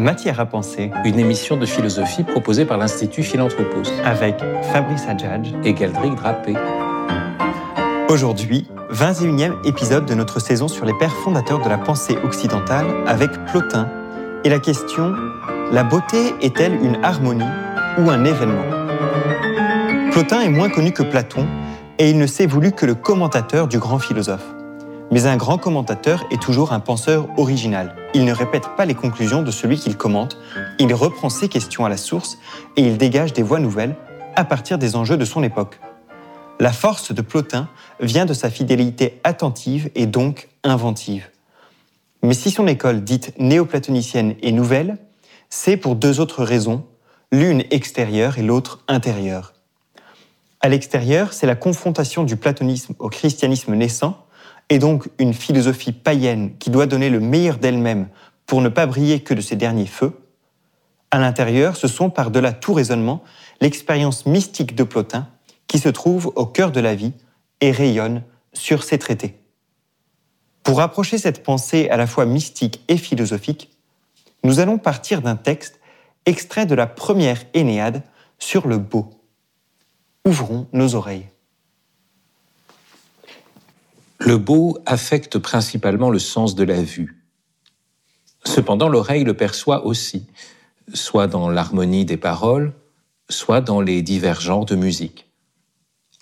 Matière à penser, une émission de philosophie proposée par l'Institut Philanthropos. Avec Fabrice Adjadj. Et Galdric Drapé. Aujourd'hui, 21e épisode de notre saison sur les pères fondateurs de la pensée occidentale avec Plotin. Et la question La beauté est-elle une harmonie ou un événement? Plotin est moins connu que Platon et il ne s'est voulu que le commentateur du grand philosophe. Mais un grand commentateur est toujours un penseur original. Il ne répète pas les conclusions de celui qu'il commente, il reprend ses questions à la source et il dégage des voies nouvelles à partir des enjeux de son époque. La force de Plotin vient de sa fidélité attentive et donc inventive. Mais si son école dite néoplatonicienne est nouvelle, c'est pour deux autres raisons, l'une extérieure et l'autre intérieure. À l'extérieur, c'est la confrontation du platonisme au christianisme naissant, et donc une philosophie païenne qui doit donner le meilleur d'elle-même pour ne pas briller que de ses derniers feux. À l'intérieur, ce sont par-delà tout raisonnement l'expérience mystique de Plotin qui se trouve au cœur de la vie et rayonne sur ses traités. Pour rapprocher cette pensée à la fois mystique et philosophique, nous allons partir d'un texte extrait de la première Énéade sur le beau. Ouvrons nos oreilles. Le beau affecte principalement le sens de la vue. Cependant, l'oreille le perçoit aussi, soit dans l'harmonie des paroles, soit dans les divers genres de musique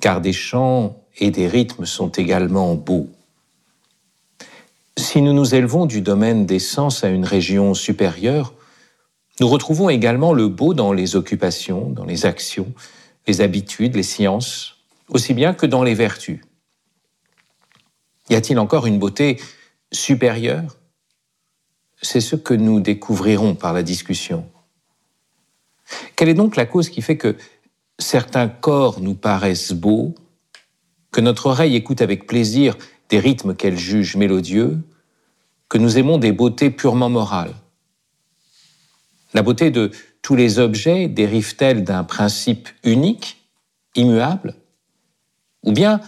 car des chants et des rythmes sont également beaux. Si nous nous élevons du domaine des sens à une région supérieure, nous retrouvons également le beau dans les occupations, dans les actions, les habitudes, les sciences, aussi bien que dans les vertus. Y a-t-il encore une beauté supérieure? C'est ce que nous découvrirons par la discussion. Quelle est donc la cause qui fait que certains corps nous paraissent beaux, que notre oreille écoute avec plaisir des rythmes qu'elle juge mélodieux, que nous aimons des beautés purement morales? La beauté de tous les objets dérive-t-elle d'un principe unique, immuable? Ou bien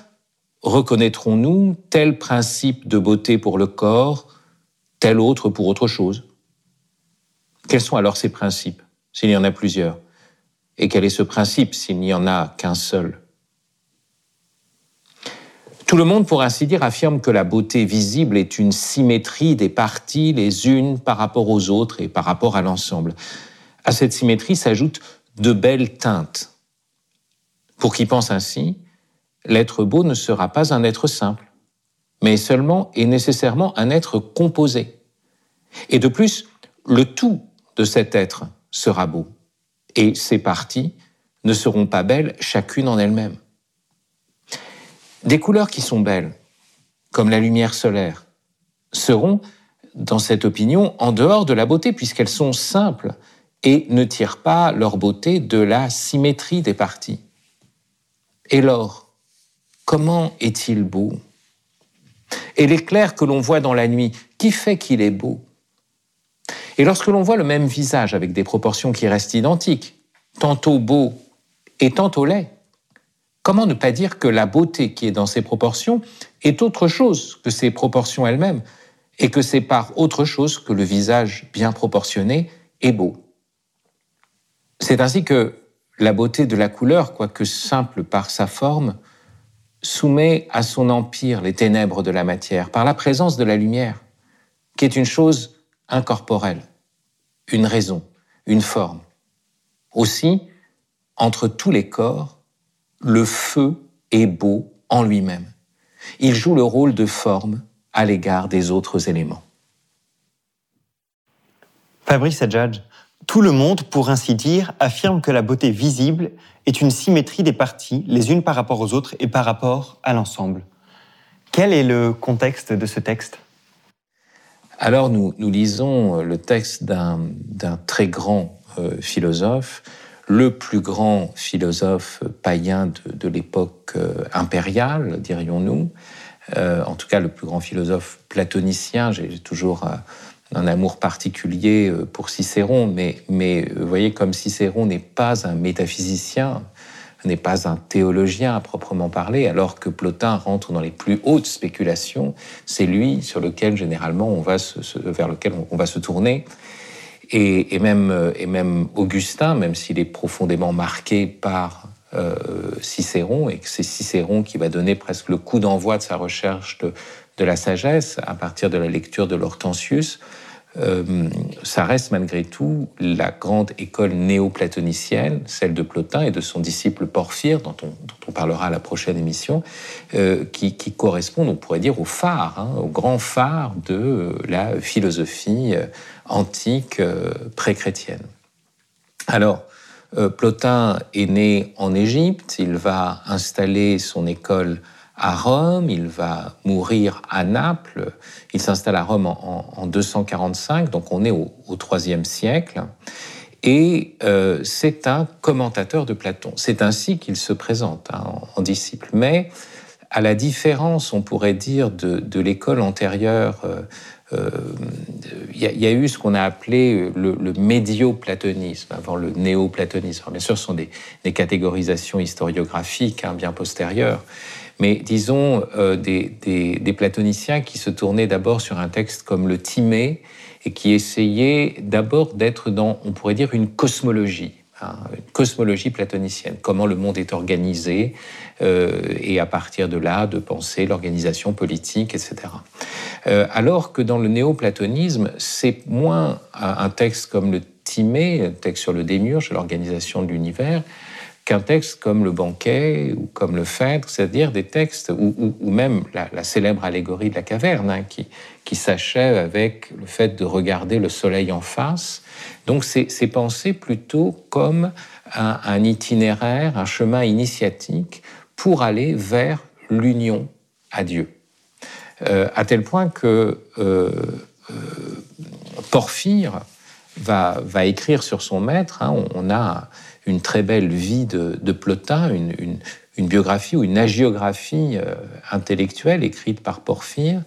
reconnaîtrons-nous tel principe de beauté pour le corps, tel autre pour autre chose? Quels sont alors ces principes, s'il y en a plusieurs? Et quel est ce principe s'il n'y en a qu'un seul? Tout le monde, pour ainsi dire, affirme que la beauté visible est une symétrie des parties les unes par rapport aux autres et par rapport à l'ensemble. À cette symétrie s'ajoutent de belles teintes. Pour qui pense ainsi, l'être beau ne sera pas un être simple, mais seulement et nécessairement un être composé. Et de plus, le tout de cet être sera beau et ces parties ne seront pas belles chacune en elles-mêmes. Des couleurs qui sont belles, comme la lumière solaire, seront, dans cette opinion, en dehors de la beauté, puisqu'elles sont simples et ne tirent pas leur beauté de la symétrie des parties. Et l'or, comment est-il beau? Et l'éclair que l'on voit dans la nuit, qui fait qu'il est beau? Et lorsque l'on voit le même visage avec des proportions qui restent identiques, tantôt beau et tantôt laid, comment ne pas dire que la beauté qui est dans ces proportions est autre chose que ces proportions elles-mêmes, et que c'est par autre chose que le visage bien proportionné est beau? C'est ainsi que la beauté de la couleur, quoique simple par sa forme, soumet à son empire les ténèbres de la matière par la présence de la lumière, qui est une chose incorporelle une raison, une forme. Aussi, entre tous les corps, le feu est beau en lui-même. Il joue le rôle de forme à l'égard des autres éléments. Fabrice Adjadj, tout le monde, pour ainsi dire, affirme que la beauté visible est une symétrie des parties, les unes par rapport aux autres et par rapport à l'ensemble. Quel est le contexte de ce texte? Alors nous, lisons euh, le texte d'un très grand euh, philosophe, le plus grand philosophe païen de, l'époque euh, impériale, dirions-nous, en tout cas le plus grand philosophe platonicien. J'ai toujours un amour particulier pour Cicéron, mais, mais vous voyez, comme Cicéron n'est pas un métaphysicien, n'est pas un théologien à proprement parler, alors que Plotin rentre dans les plus hautes spéculations. C'est lui sur lequel généralement on va se, vers lequel on, va se tourner. Et, même, et même Augustin, même s'il est profondément marqué par Cicéron, et que c'est Cicéron qui va donner presque le coup d'envoi de sa recherche de, de la sagesse à partir de la lecture de l'Hortensius, euh, ça reste malgré tout la grande école néo-platonicienne, celle de Plotin et de son disciple Porphyre, dont on, parlera à la prochaine émission, euh, qui, qui, correspondent, on pourrait dire, au phare, hein, au grand phare de la philosophie euh, antique pré-chrétienne. Alors, Plotin est né en Égypte, il va installer son école à Rome, il va mourir à Naples, il s'installe à Rome en, 245, donc on est au, IIIe siècle, et euh, c'est un commentateur de Platon. C'est ainsi qu'il se présente hein, en, disciple. Mais à la différence, on pourrait dire, de, l'école antérieure, euh, euh, il y, a eu ce qu'on a appelé le, le médio-platonisme, avant le néo-platonisme. Bien sûr, ce sont des, catégorisations historiographiques hein, bien postérieures, mais disons euh, des, platoniciens qui se tournaient d'abord sur un texte comme le Timée et qui essayaient d'abord d'être dans, on pourrait dire, une cosmologie. Hein, une cosmologie platonicienne, comment le monde est organisé, euh, et à partir de là, de penser l'organisation politique, etc. Euh, alors que dans le néoplatonisme, c'est moins un texte comme le Timée, un texte sur le démiurge, l'organisation de l'univers, qu'un texte comme le banquet ou comme le phèdre, c'est-à-dire des textes, ou, même la, célèbre allégorie de la caverne, hein, qui, s'achève avec le fait de regarder le soleil en face. Donc c'est pensé plutôt comme un, itinéraire, un chemin initiatique pour aller vers l'union à Dieu. Euh, à tel point que euh, euh, Porphyre va, écrire sur son maître, hein, on, a une très belle vie de, Plotin, une, biographie ou une agiographie euh, intellectuelle écrite par Porphyre.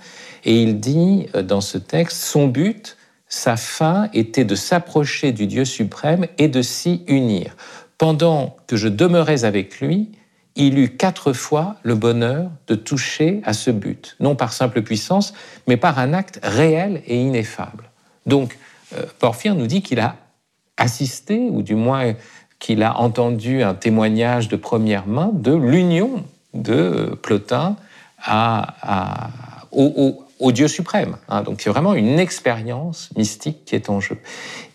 Et il dit euh, dans ce texte, son but, sa fin était de s'approcher du Dieu suprême et de s'y unir. Pendant que je demeurais avec lui, il eut quatre fois le bonheur de toucher à ce but, non par simple puissance, mais par un acte réel et ineffable. Donc, euh, Porphyre nous dit qu'il a assisté, ou du moins qu'il a entendu un témoignage de première main de l'union de Plotin à, au, Dieu suprême. Hein. Donc c'est vraiment une expérience mystique qui est en jeu.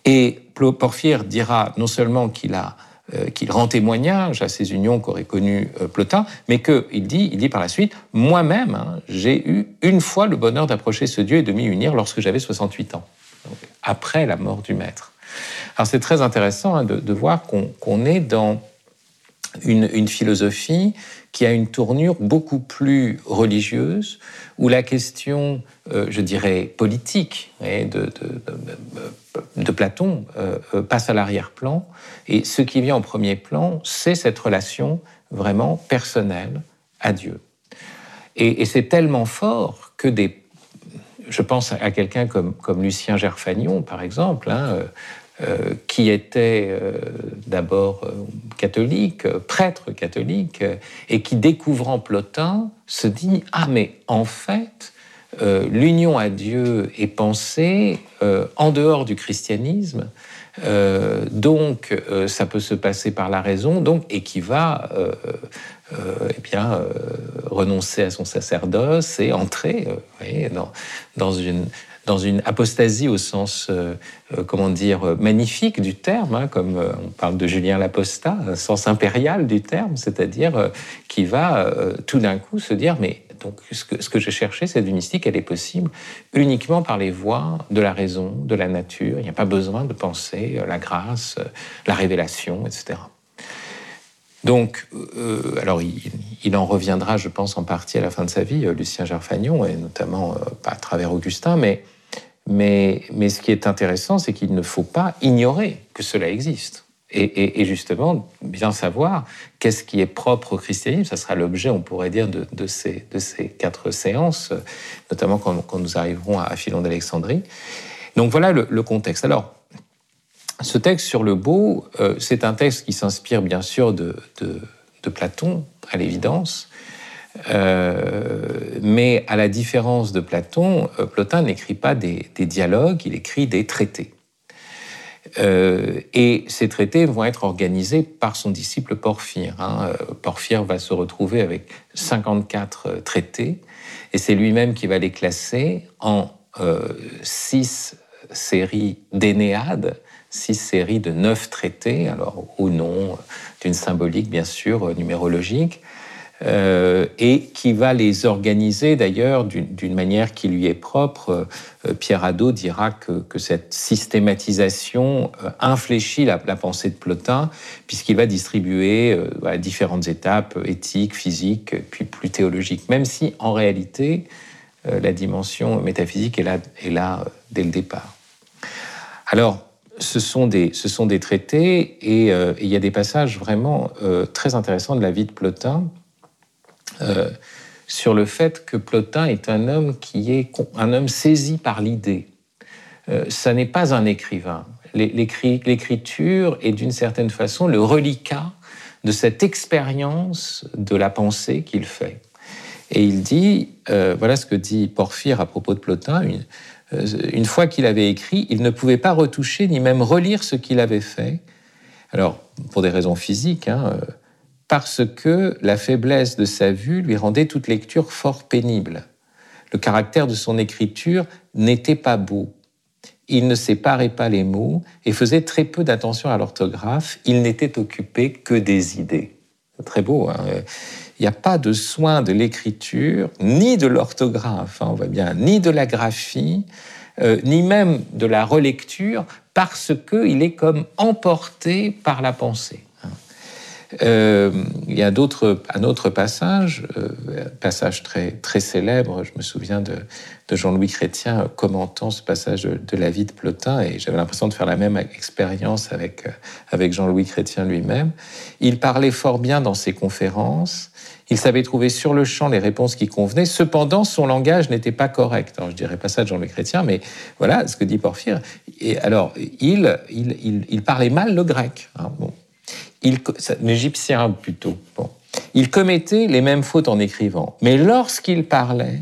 Et Porphyre dira non seulement qu'il a euh, qu'il rend témoignage à ces unions qu'aurait connues euh, Plotin, mais qu'il dit, il dit par la suite, moi-même, hein, j'ai eu une fois le bonheur d'approcher ce Dieu et de m'y unir lorsque j'avais 68 ans, après la mort du Maître. Alors c'est très intéressant hein, de, voir qu'on est dans une, philosophie qui a une tournure beaucoup plus religieuse, où la question, euh, je dirais, politique de, Platon euh, euh, passe à l'arrière-plan. Et ce qui vient en premier plan, c'est cette relation vraiment personnelle à Dieu. Et, c'est tellement fort que des... Je pense à quelqu'un comme, comme Lucien Gerfagnon, par exemple, hein, euh, qui était euh, d'abord euh, catholique, prêtre catholique, et qui, découvrant Plotin, se dit Ah, mais en fait, l'union à Dieu est pensée en dehors du christianisme, donc ça peut se passer par la raison, donc, et qui va eh bien, renoncer à son sacerdoce et entrer dans, dans une dans une apostasie au sens, euh, euh, comment dire, magnifique du terme, hein, comme euh, on parle de Julien l'Apostat, sens impérial du terme, c'est-à-dire qui va tout d'un coup se dire, mais donc ce que, ce que je cherchais, cette mystique, elle est possible uniquement par les voies de la raison, de la nature. Il n'y a pas besoin de penser la grâce, la révélation, etc. Donc, alors il, en reviendra, je pense, en partie à la fin de sa vie, Lucien Gerfagnon, et notamment à travers Augustin, mais mais, ce qui est intéressant, c'est qu'il ne faut pas ignorer que cela existe. Et, justement, bien savoir qu'est-ce qui est propre au christianisme, ça sera l'objet, on pourrait dire, de, ces, quatre séances, notamment quand, nous arriverons à Philon d'Alexandrie. Donc voilà le, contexte. Alors, ce texte sur le beau, euh, c'est un texte qui s'inspire bien sûr de Platon, à l'évidence, euh, mais à la différence de Platon, euh, Plotin n'écrit pas des, dialogues, il écrit des traités. Euh, et ces traités vont être organisés par son disciple Porphyre. Hein. Euh, Porphyre va se retrouver avec 54 euh, traités, et c'est lui-même qui va les classer en six séries d'énéades, six séries de neuf traités, alors au nom d'une symbolique bien sûr numérologique, euh, et qui va les organiser d'ailleurs d'une manière qui lui est propre. Euh, Pierre Hadot dira que, cette systématisation euh, infléchit la, pensée de Plotin, puisqu'il va distribuer à différentes étapes éthiques, physiques, puis plus théologiques, même si en réalité la dimension métaphysique est là, est là dès le départ. Alors, ce sont des, ce sont des traités et il y a des passages vraiment très intéressants de la vie de Plotin euh, sur le fait que Plotin est un homme qui est un homme saisi par l'idée. Euh, ça n'est pas un écrivain. L'écriture est d'une certaine façon le reliquat de cette expérience de la pensée qu'il fait. Et il dit, euh, voilà ce que dit Porphyre à propos de Plotin, une, une fois qu'il avait écrit, il ne pouvait pas retoucher ni même relire ce qu'il avait fait. Alors, pour des raisons physiques, hein, parce que la faiblesse de sa vue lui rendait toute lecture fort pénible. Le caractère de son écriture n'était pas beau. Il ne séparait pas les mots et faisait très peu d'attention à l'orthographe. Il n'était occupé que des idées. Très beau. Hein il n'y a pas de soin de l'écriture, ni de l'orthographe, hein, on voit bien, ni de la graphie, euh, ni même de la relecture, parce qu'il est comme emporté par la pensée. Euh, il y a un autre passage, euh, passage très, célèbre, je me souviens de, Jean-Louis Chrétien commentant ce passage de, la vie de Plotin, et j'avais l'impression de faire la même expérience avec, euh, avec Jean-Louis Chrétien lui-même. Il parlait fort bien dans ses conférences, il savait trouver sur le champ les réponses qui convenaient, cependant son langage n'était pas correct. Alors je dirais pas ça de Jean-Louis Chrétien, mais voilà ce que dit Porphyre. Et alors, il, parlait mal le grec. Hein, bon l'Égyptien plutôt. Bon. Il commettait les mêmes fautes en écrivant, mais lorsqu'il parlait,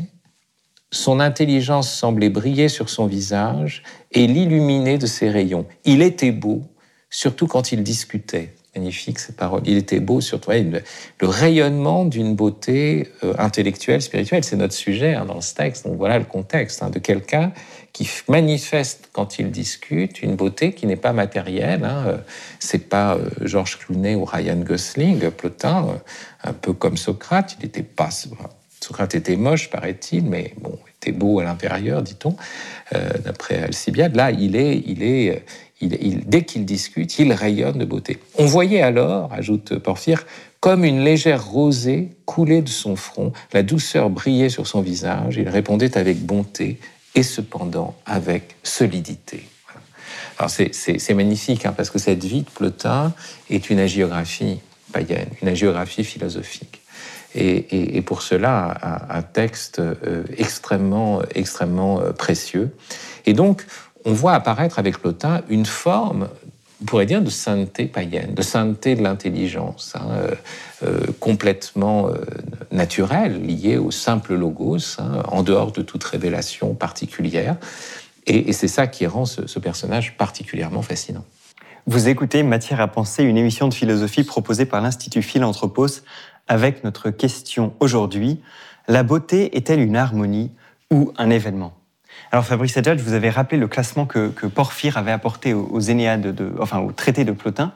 son intelligence semblait briller sur son visage et l'illuminer de ses rayons. Il était beau, surtout quand il discutait. Magnifique ces paroles. Il était beau, surtout le, rayonnement d'une beauté euh, intellectuelle, spirituelle. C'est notre sujet hein, dans ce texte. Donc voilà le contexte hein, de quelqu'un qui manifeste quand il discute une beauté qui n'est pas matérielle. Hein. Euh, c'est pas euh, Georges Clooney ou Ryan Gosling, Plotin, un peu comme Socrate. Il était pas Socrate était moche, paraît-il, mais bon, était beau à l'intérieur, dit-on, d'après Alcibiade. Là, il est, il est, dès qu'il discute, il rayonne de beauté. On voyait alors, ajoute Porphyre, comme une légère rosée coulait de son front, la douceur brillait sur son visage, il répondait avec bonté et cependant avec solidité. Alors c'est magnifique hein, parce que cette vie de Plotin est une agiographie païenne, une agiographie philosophique. Et, pour cela, un, texte euh, extrêmement, extrêmement euh, précieux. Et donc, on voit apparaître avec Plotin une forme, on pourrait dire, de sainteté païenne, de sainteté de l'intelligence, hein, euh, euh, complètement euh, naturelle, liée au simple logos, hein, en dehors de toute révélation particulière. Et, c'est ça qui rend ce, ce personnage particulièrement fascinant. Vous écoutez Matière à penser, une émission de philosophie proposée par l'Institut Philanthropos avec notre question aujourd'hui, la beauté est-elle une harmonie ou un événement? Alors Fabrice Adjadj, vous avez rappelé le classement que, Porphyre avait apporté aux, Énéades, de, enfin au traité de Plotin,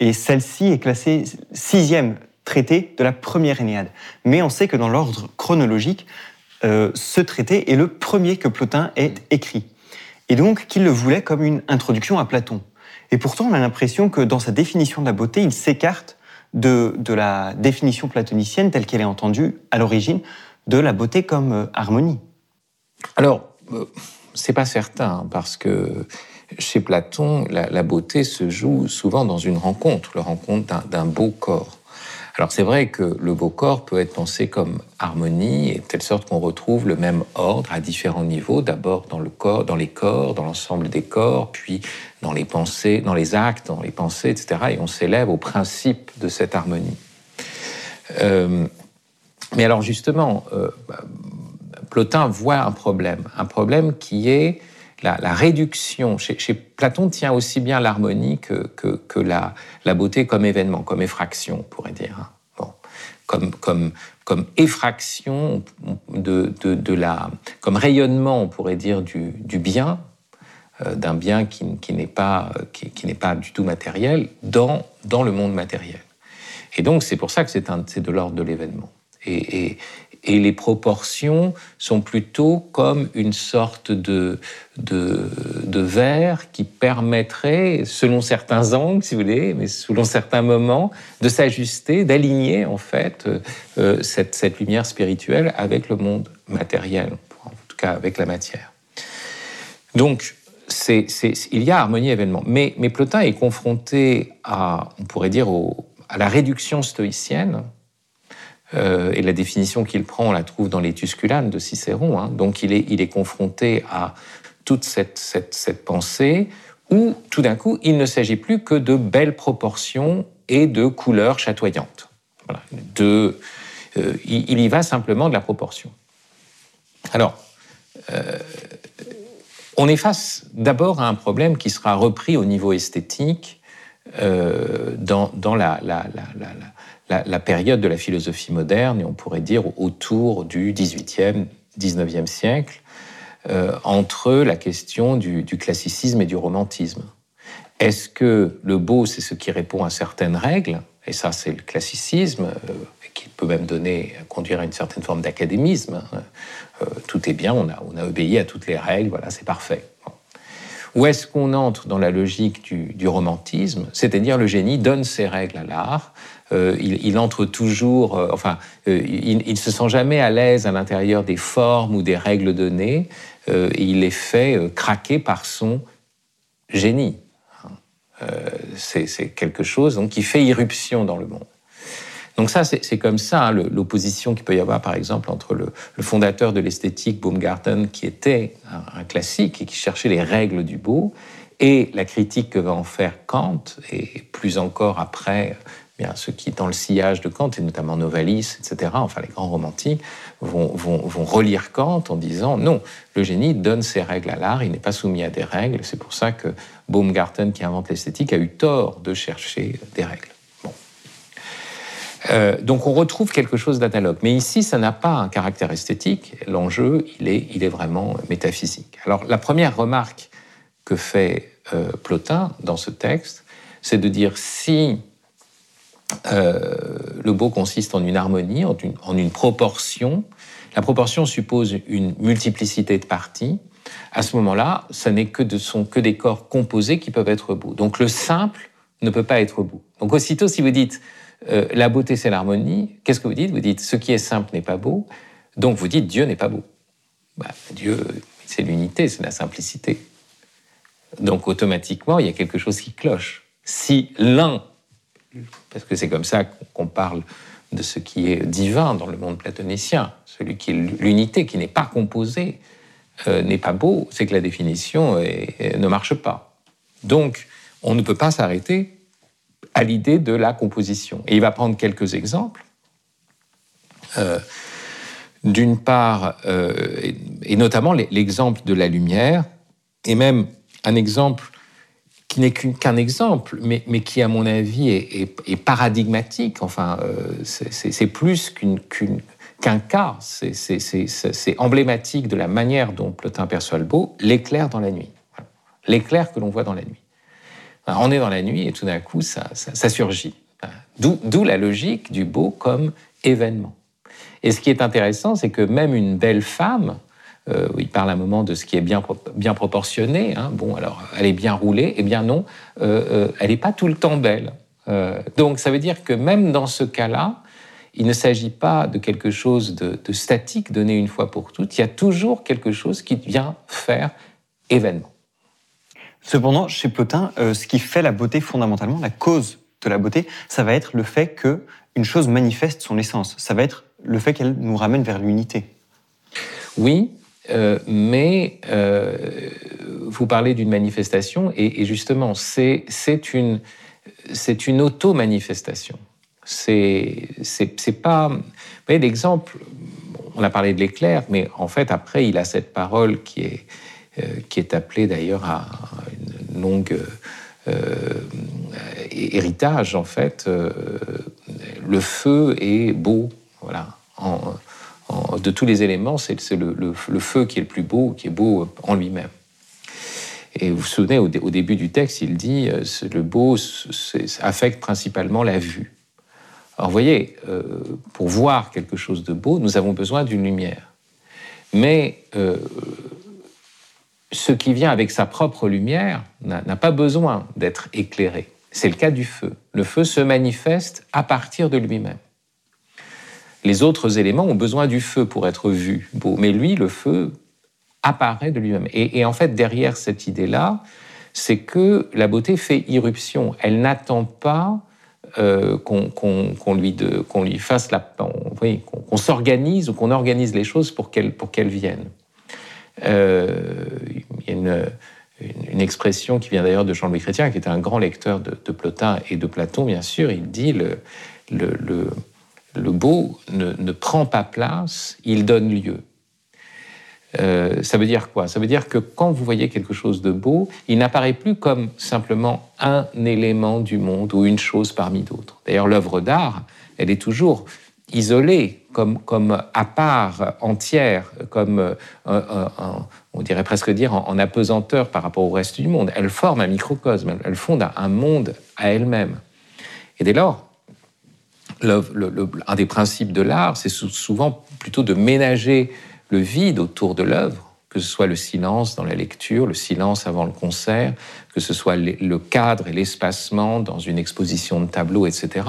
et celle-ci est classée sixième traité de la première Énéade. Mais on sait que dans l'ordre chronologique, euh, ce traité est le premier que Plotin ait écrit, et donc qu'il le voulait comme une introduction à Platon. Et pourtant, on a l'impression que dans sa définition de la beauté, il s'écarte de, de la définition platonicienne telle qu'elle est entendue à l'origine de la beauté comme euh, harmonie. Alors, c'est pas certain, parce que chez Platon, la, beauté se joue souvent dans une rencontre, la rencontre d'un beau corps. Alors c'est vrai que le beau corps peut être pensé comme harmonie, et de telle sorte qu'on retrouve le même ordre à différents niveaux, d'abord dans le corps, dans les corps, dans l'ensemble des corps, puis dans les pensées, dans les actes, dans les pensées, etc. Et on s'élève au principe de cette harmonie. Euh, mais alors justement, euh, Plotin voit un problème, un problème qui est la, réduction. Chez, Platon tient aussi bien l'harmonie que, la, beauté comme événement, comme effraction, on pourrait dire. Hein. Comme, comme, effraction de, la, comme rayonnement, on pourrait dire, du, bien, euh, d'un bien qui, n'est pas, qui, pas du tout matériel dans, le monde matériel. Et donc, c'est pour ça que c'est de l'ordre de l'événement. Et les proportions sont plutôt comme une sorte de, de, verre qui permettrait, selon certains angles, si vous voulez, mais selon certains moments, de s'ajuster, d'aligner en fait euh, cette, cette, lumière spirituelle avec le monde matériel, en tout cas avec la matière. Donc, il y a harmonie événement. Mais, mais Plotin est confronté à, on pourrait dire, à la réduction stoïcienne, euh, et la définition qu'il prend, on la trouve dans les Tusculanes de Cicéron. Hein. Donc il est, confronté à toute cette, pensée où tout d'un coup, il ne s'agit plus que de belles proportions et de couleurs chatoyantes. Euh, il, y va simplement de la proportion. Alors, euh, on est face d'abord à un problème qui sera repris au niveau esthétique dans, la, la, période de la philosophie moderne, et on pourrait dire autour du XVIIIe, XIXe siècle, euh, entre la question du, classicisme et du romantisme. Est-ce que le beau, c'est ce qui répond à certaines règles? Et ça, c'est le classicisme, euh, qui peut même donner, conduire à une certaine forme d'académisme. Hein. Euh, tout est bien, on a obéi à toutes les règles, voilà, c'est parfait. Ou est-ce qu'on entre dans la logique du, romantisme, c'est-à-dire le génie donne ses règles à l'art, euh, il, entre toujours, euh, enfin, euh, il ne se sent jamais à l'aise à l'intérieur des formes ou des règles données, il est fait craquer par son génie. c'est quelque chose donc, qui fait irruption dans le monde. Donc ça, c'est comme ça hein, l'opposition qu'il peut y avoir, par exemple, entre le, fondateur de l'esthétique, Baumgarten, qui était un, classique et qui cherchait les règles du beau, et la critique que va en faire Kant, et plus encore après, bien ceux qui, dans le sillage de Kant, et notamment Novalis, etc., enfin les grands romantiques, vont, relire Kant en disant non, le génie donne ses règles à l'art, il n'est pas soumis à des règles. C'est pour ça que Baumgarten, qui invente l'esthétique, a eu tort de chercher des règles. Euh, donc on retrouve quelque chose d'analogue. Mais ici, ça n'a pas un caractère esthétique. L'enjeu, il est, il est vraiment métaphysique. Alors la première remarque que fait euh, Plotin dans ce texte, c'est de dire si le beau consiste en une harmonie, en une, proportion, la proportion suppose une multiplicité de parties. À ce moment-là, ce n'est que, sont que des corps composés qui peuvent être beaux. Donc le simple ne peut pas être beau. Donc aussitôt, si vous dites euh, la beauté, c'est l'harmonie. Qu'est-ce que vous dites? Vous dites ce qui est simple n'est pas beau. Donc vous dites Dieu n'est pas beau. Bah, Dieu, c'est l'unité, c'est la simplicité. Donc automatiquement, il y a quelque chose qui cloche. Si l'un, parce que c'est comme ça qu'on parle de ce qui est divin dans le monde platonicien, celui qui l'unité, qui n'est pas composé, euh, n'est pas beau, c'est que la définition ne marche pas. Donc, on ne peut pas s'arrêter à l'idée de la composition. Et il va prendre quelques exemples. Euh, d'une part, euh, et notamment l'exemple de la lumière, et même un exemple qui n'est qu'un exemple, mais, qui, à mon avis, est, paradigmatique. Enfin, euh, c'est plus qu'un cas, c'est emblématique de la manière dont Plotin perçoit le beau, l'éclair dans la nuit. L'éclair que l'on voit dans la nuit. On est dans la nuit et tout d'un coup, ça, surgit. D'où la logique du beau comme événement. Et ce qui est intéressant, c'est que même une belle femme, euh, il parle un moment de ce qui est bien, bien proportionné, hein, bon, alors elle est bien roulée, eh bien non, euh, euh, elle n'est pas tout le temps belle. donc ça veut dire que même dans ce cas-là, il ne s'agit pas de quelque chose de, de statique donné une fois pour toutes, il y a toujours quelque chose qui vient faire événement. Cependant, chez Plotin, euh, ce qui fait la beauté fondamentalement, la cause de la beauté, ça va être le fait que une chose manifeste son essence. Ça va être le fait qu'elle nous ramène vers l'unité. Oui, euh, mais euh, vous parlez d'une manifestation et, justement, c'est une une auto-manifestation. C'est pas. Vous voyez l'exemple. On a parlé de l'éclair, mais en fait après il a cette parole qui est qui est appelé d'ailleurs à une longue héritage, en fait. le feu est beau, voilà. De tous les éléments, c'est le, feu qui est le plus beau, qui est beau en lui-même. Et vous vous souvenez, au, début du texte, il dit euh, le beau affecte principalement la vue. Alors vous voyez, euh, pour voir quelque chose de beau, nous avons besoin d'une lumière. Mais euh, ce qui vient avec sa propre lumière n'a pas besoin d'être éclairé. C'est le cas du feu. Le feu se manifeste à partir de lui-même. Les autres éléments ont besoin du feu pour être vus beau, mais lui, le feu, apparaît de lui-même. Et, en fait, derrière cette idée-là, c'est que la beauté fait irruption. Elle n'attend pas euh, qu'on lui, fasse la, qu'on s'organise ou qu'on organise les choses pour qu'elles viennent. Euh, il y a une, expression qui vient d'ailleurs de Jean-Louis Chrétien, qui était un grand lecteur de, Plotin et de Platon, bien sûr. Il dit le, le beau ne, prend pas place, il donne lieu. Euh, ça veut dire quoi? Ça veut dire que quand vous voyez quelque chose de beau, il n'apparaît plus comme simplement un élément du monde ou une chose parmi d'autres. D'ailleurs, l'œuvre d'art, elle est toujours isolée, comme, comme à part entière, comme euh, on dirait presque dire en, apesanteur par rapport au reste du monde. Elle forme un microcosme, elle fonde un monde à elle-même. Et dès lors, un des principes de l'art, c'est souvent plutôt de ménager le vide autour de l'œuvre, que ce soit le silence dans la lecture, le silence avant le concert, que ce soit le cadre et l'espacement dans une exposition de tableaux, etc.,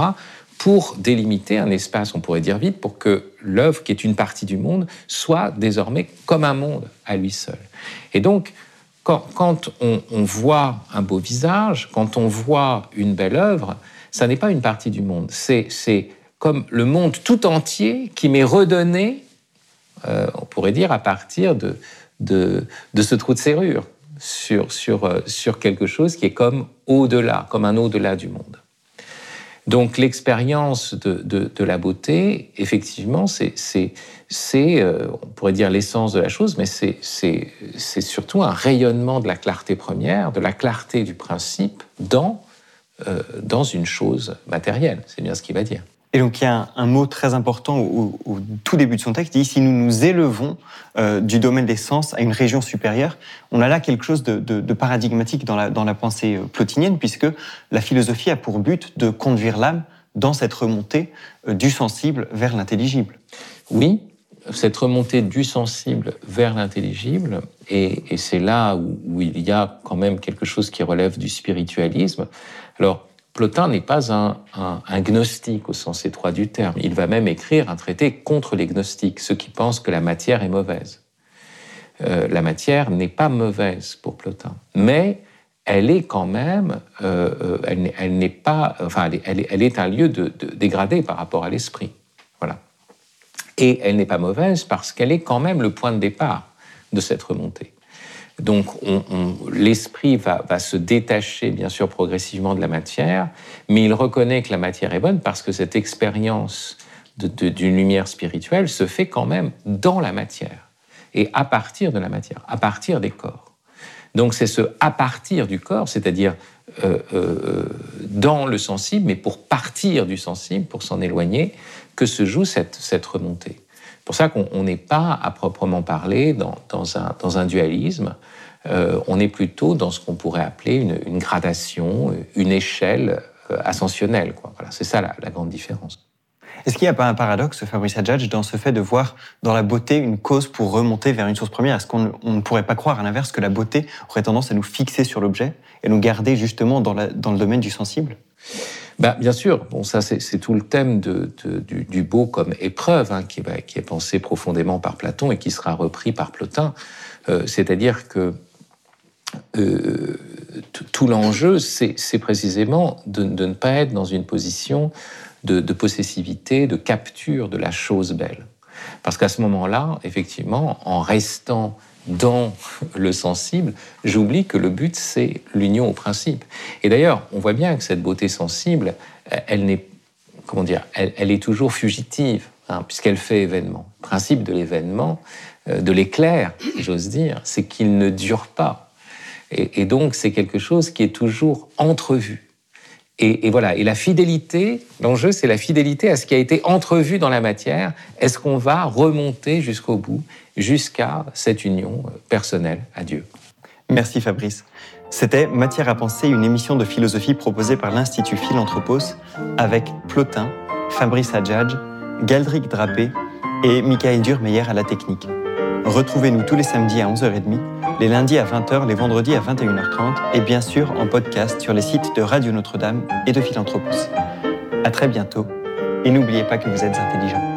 pour délimiter un espace, on pourrait dire vide, pour que l'œuvre, qui est une partie du monde, soit désormais comme un monde à lui seul. Et donc, quand, on, on, voit un beau visage, quand on voit une belle œuvre, ça n'est pas une partie du monde, c'est comme le monde tout entier qui m'est redonné euh, on pourrait dire, à partir de, de, ce trou de serrure sur, sur, euh, sur quelque chose qui est comme au-delà, comme un au-delà du monde. Donc l'expérience de, de, la beauté, effectivement, c'est, euh, on pourrait dire l'essence de la chose, mais c'est, surtout un rayonnement de la clarté première, de la clarté du principe dans, dans une chose matérielle. C'est bien ce qu'il va dire. Et donc il y a un, mot très important au, tout début de son texte, il dit si nous nous élevons euh, du domaine des sens à une région supérieure, on a là quelque chose de, paradigmatique dans la, dans la pensée euh, plotinienne, puisque la philosophie a pour but de conduire l'âme dans cette remontée euh, du sensible vers l'intelligible. Oui, cette remontée du sensible vers l'intelligible, et, c'est là où, où, il y a quand même quelque chose qui relève du spiritualisme. Alors, Plotin n'est pas un, gnostique au sens étroit du terme. Il va même écrire un traité contre les gnostiques, ceux qui pensent que la matière est mauvaise. Euh, la matière n'est pas mauvaise pour Plotin, mais elle est quand même, euh, euh, elle, n'est pas, enfin, elle est, un lieu de, dégradé par rapport à l'esprit. Voilà. Et elle n'est pas mauvaise parce qu'elle est quand même le point de départ de cette remontée. Donc l'esprit va, se détacher bien sûr progressivement de la matière, mais il reconnaît que la matière est bonne parce que cette expérience d'une lumière spirituelle se fait quand même dans la matière et à partir de la matière, à partir des corps. Donc c'est ce à partir du corps, c'est-à-dire euh, euh, dans le sensible, mais pour partir du sensible, pour s'en éloigner, que se joue cette, cette remontée. C'est pour ça qu'on n'est pas à proprement parler dans, un, dualisme, euh, on est plutôt dans ce qu'on pourrait appeler une, gradation, une échelle euh, ascensionnelle. Voilà, c'est ça la, grande différence. Est-ce qu'il n'y a pas un paradoxe, Fabrice Hadjadj, dans ce fait de voir dans la beauté une cause pour remonter vers une source première? Est-ce qu'on ne pourrait pas croire à l'inverse que la beauté aurait tendance à nous fixer sur l'objet et nous garder justement dans le domaine du sensible? Bah, bien sûr, bon, ça c'est tout le thème du, beau comme épreuve, hein, qui, qui, est pensé profondément par Platon et qui sera repris par Plotin. Euh, c'est-à-dire que euh, tout l'enjeu, c'est précisément de, ne pas être dans une position de, possessivité, de capture de la chose belle. Parce qu'à ce moment-là, effectivement, en restant dans le sensible, j'oublie que le but, c'est l'union au principe. Et d'ailleurs, on voit bien que cette beauté sensible, elle n'est, comment dire, elle, est toujours fugitive, hein, puisqu'elle fait événement. Le principe de l'événement, euh, de l'éclair, j'ose dire, c'est qu'il ne dure pas. Et, donc, c'est quelque chose qui est toujours entrevu. Et, et voilà. Et la fidélité, l'enjeu, c'est la fidélité à ce qui a été entrevu dans la matière. Est-ce qu'on va remonter jusqu'au bout, jusqu'à cette union euh, personnelle à Dieu? Merci Fabrice. C'était Matière à penser, une émission de philosophie proposée par l'Institut Philanthropos avec Plotin, Fabrice Adjadj, Galdric Drapé et Michael Durmeyer à la technique. Retrouvez-nous tous les samedis à 11h30, les lundis à 20h, les vendredis à 21h30 et bien sûr en podcast sur les sites de Radio Notre-Dame et de Philanthropos. À très bientôt et n'oubliez pas que vous êtes intelligent.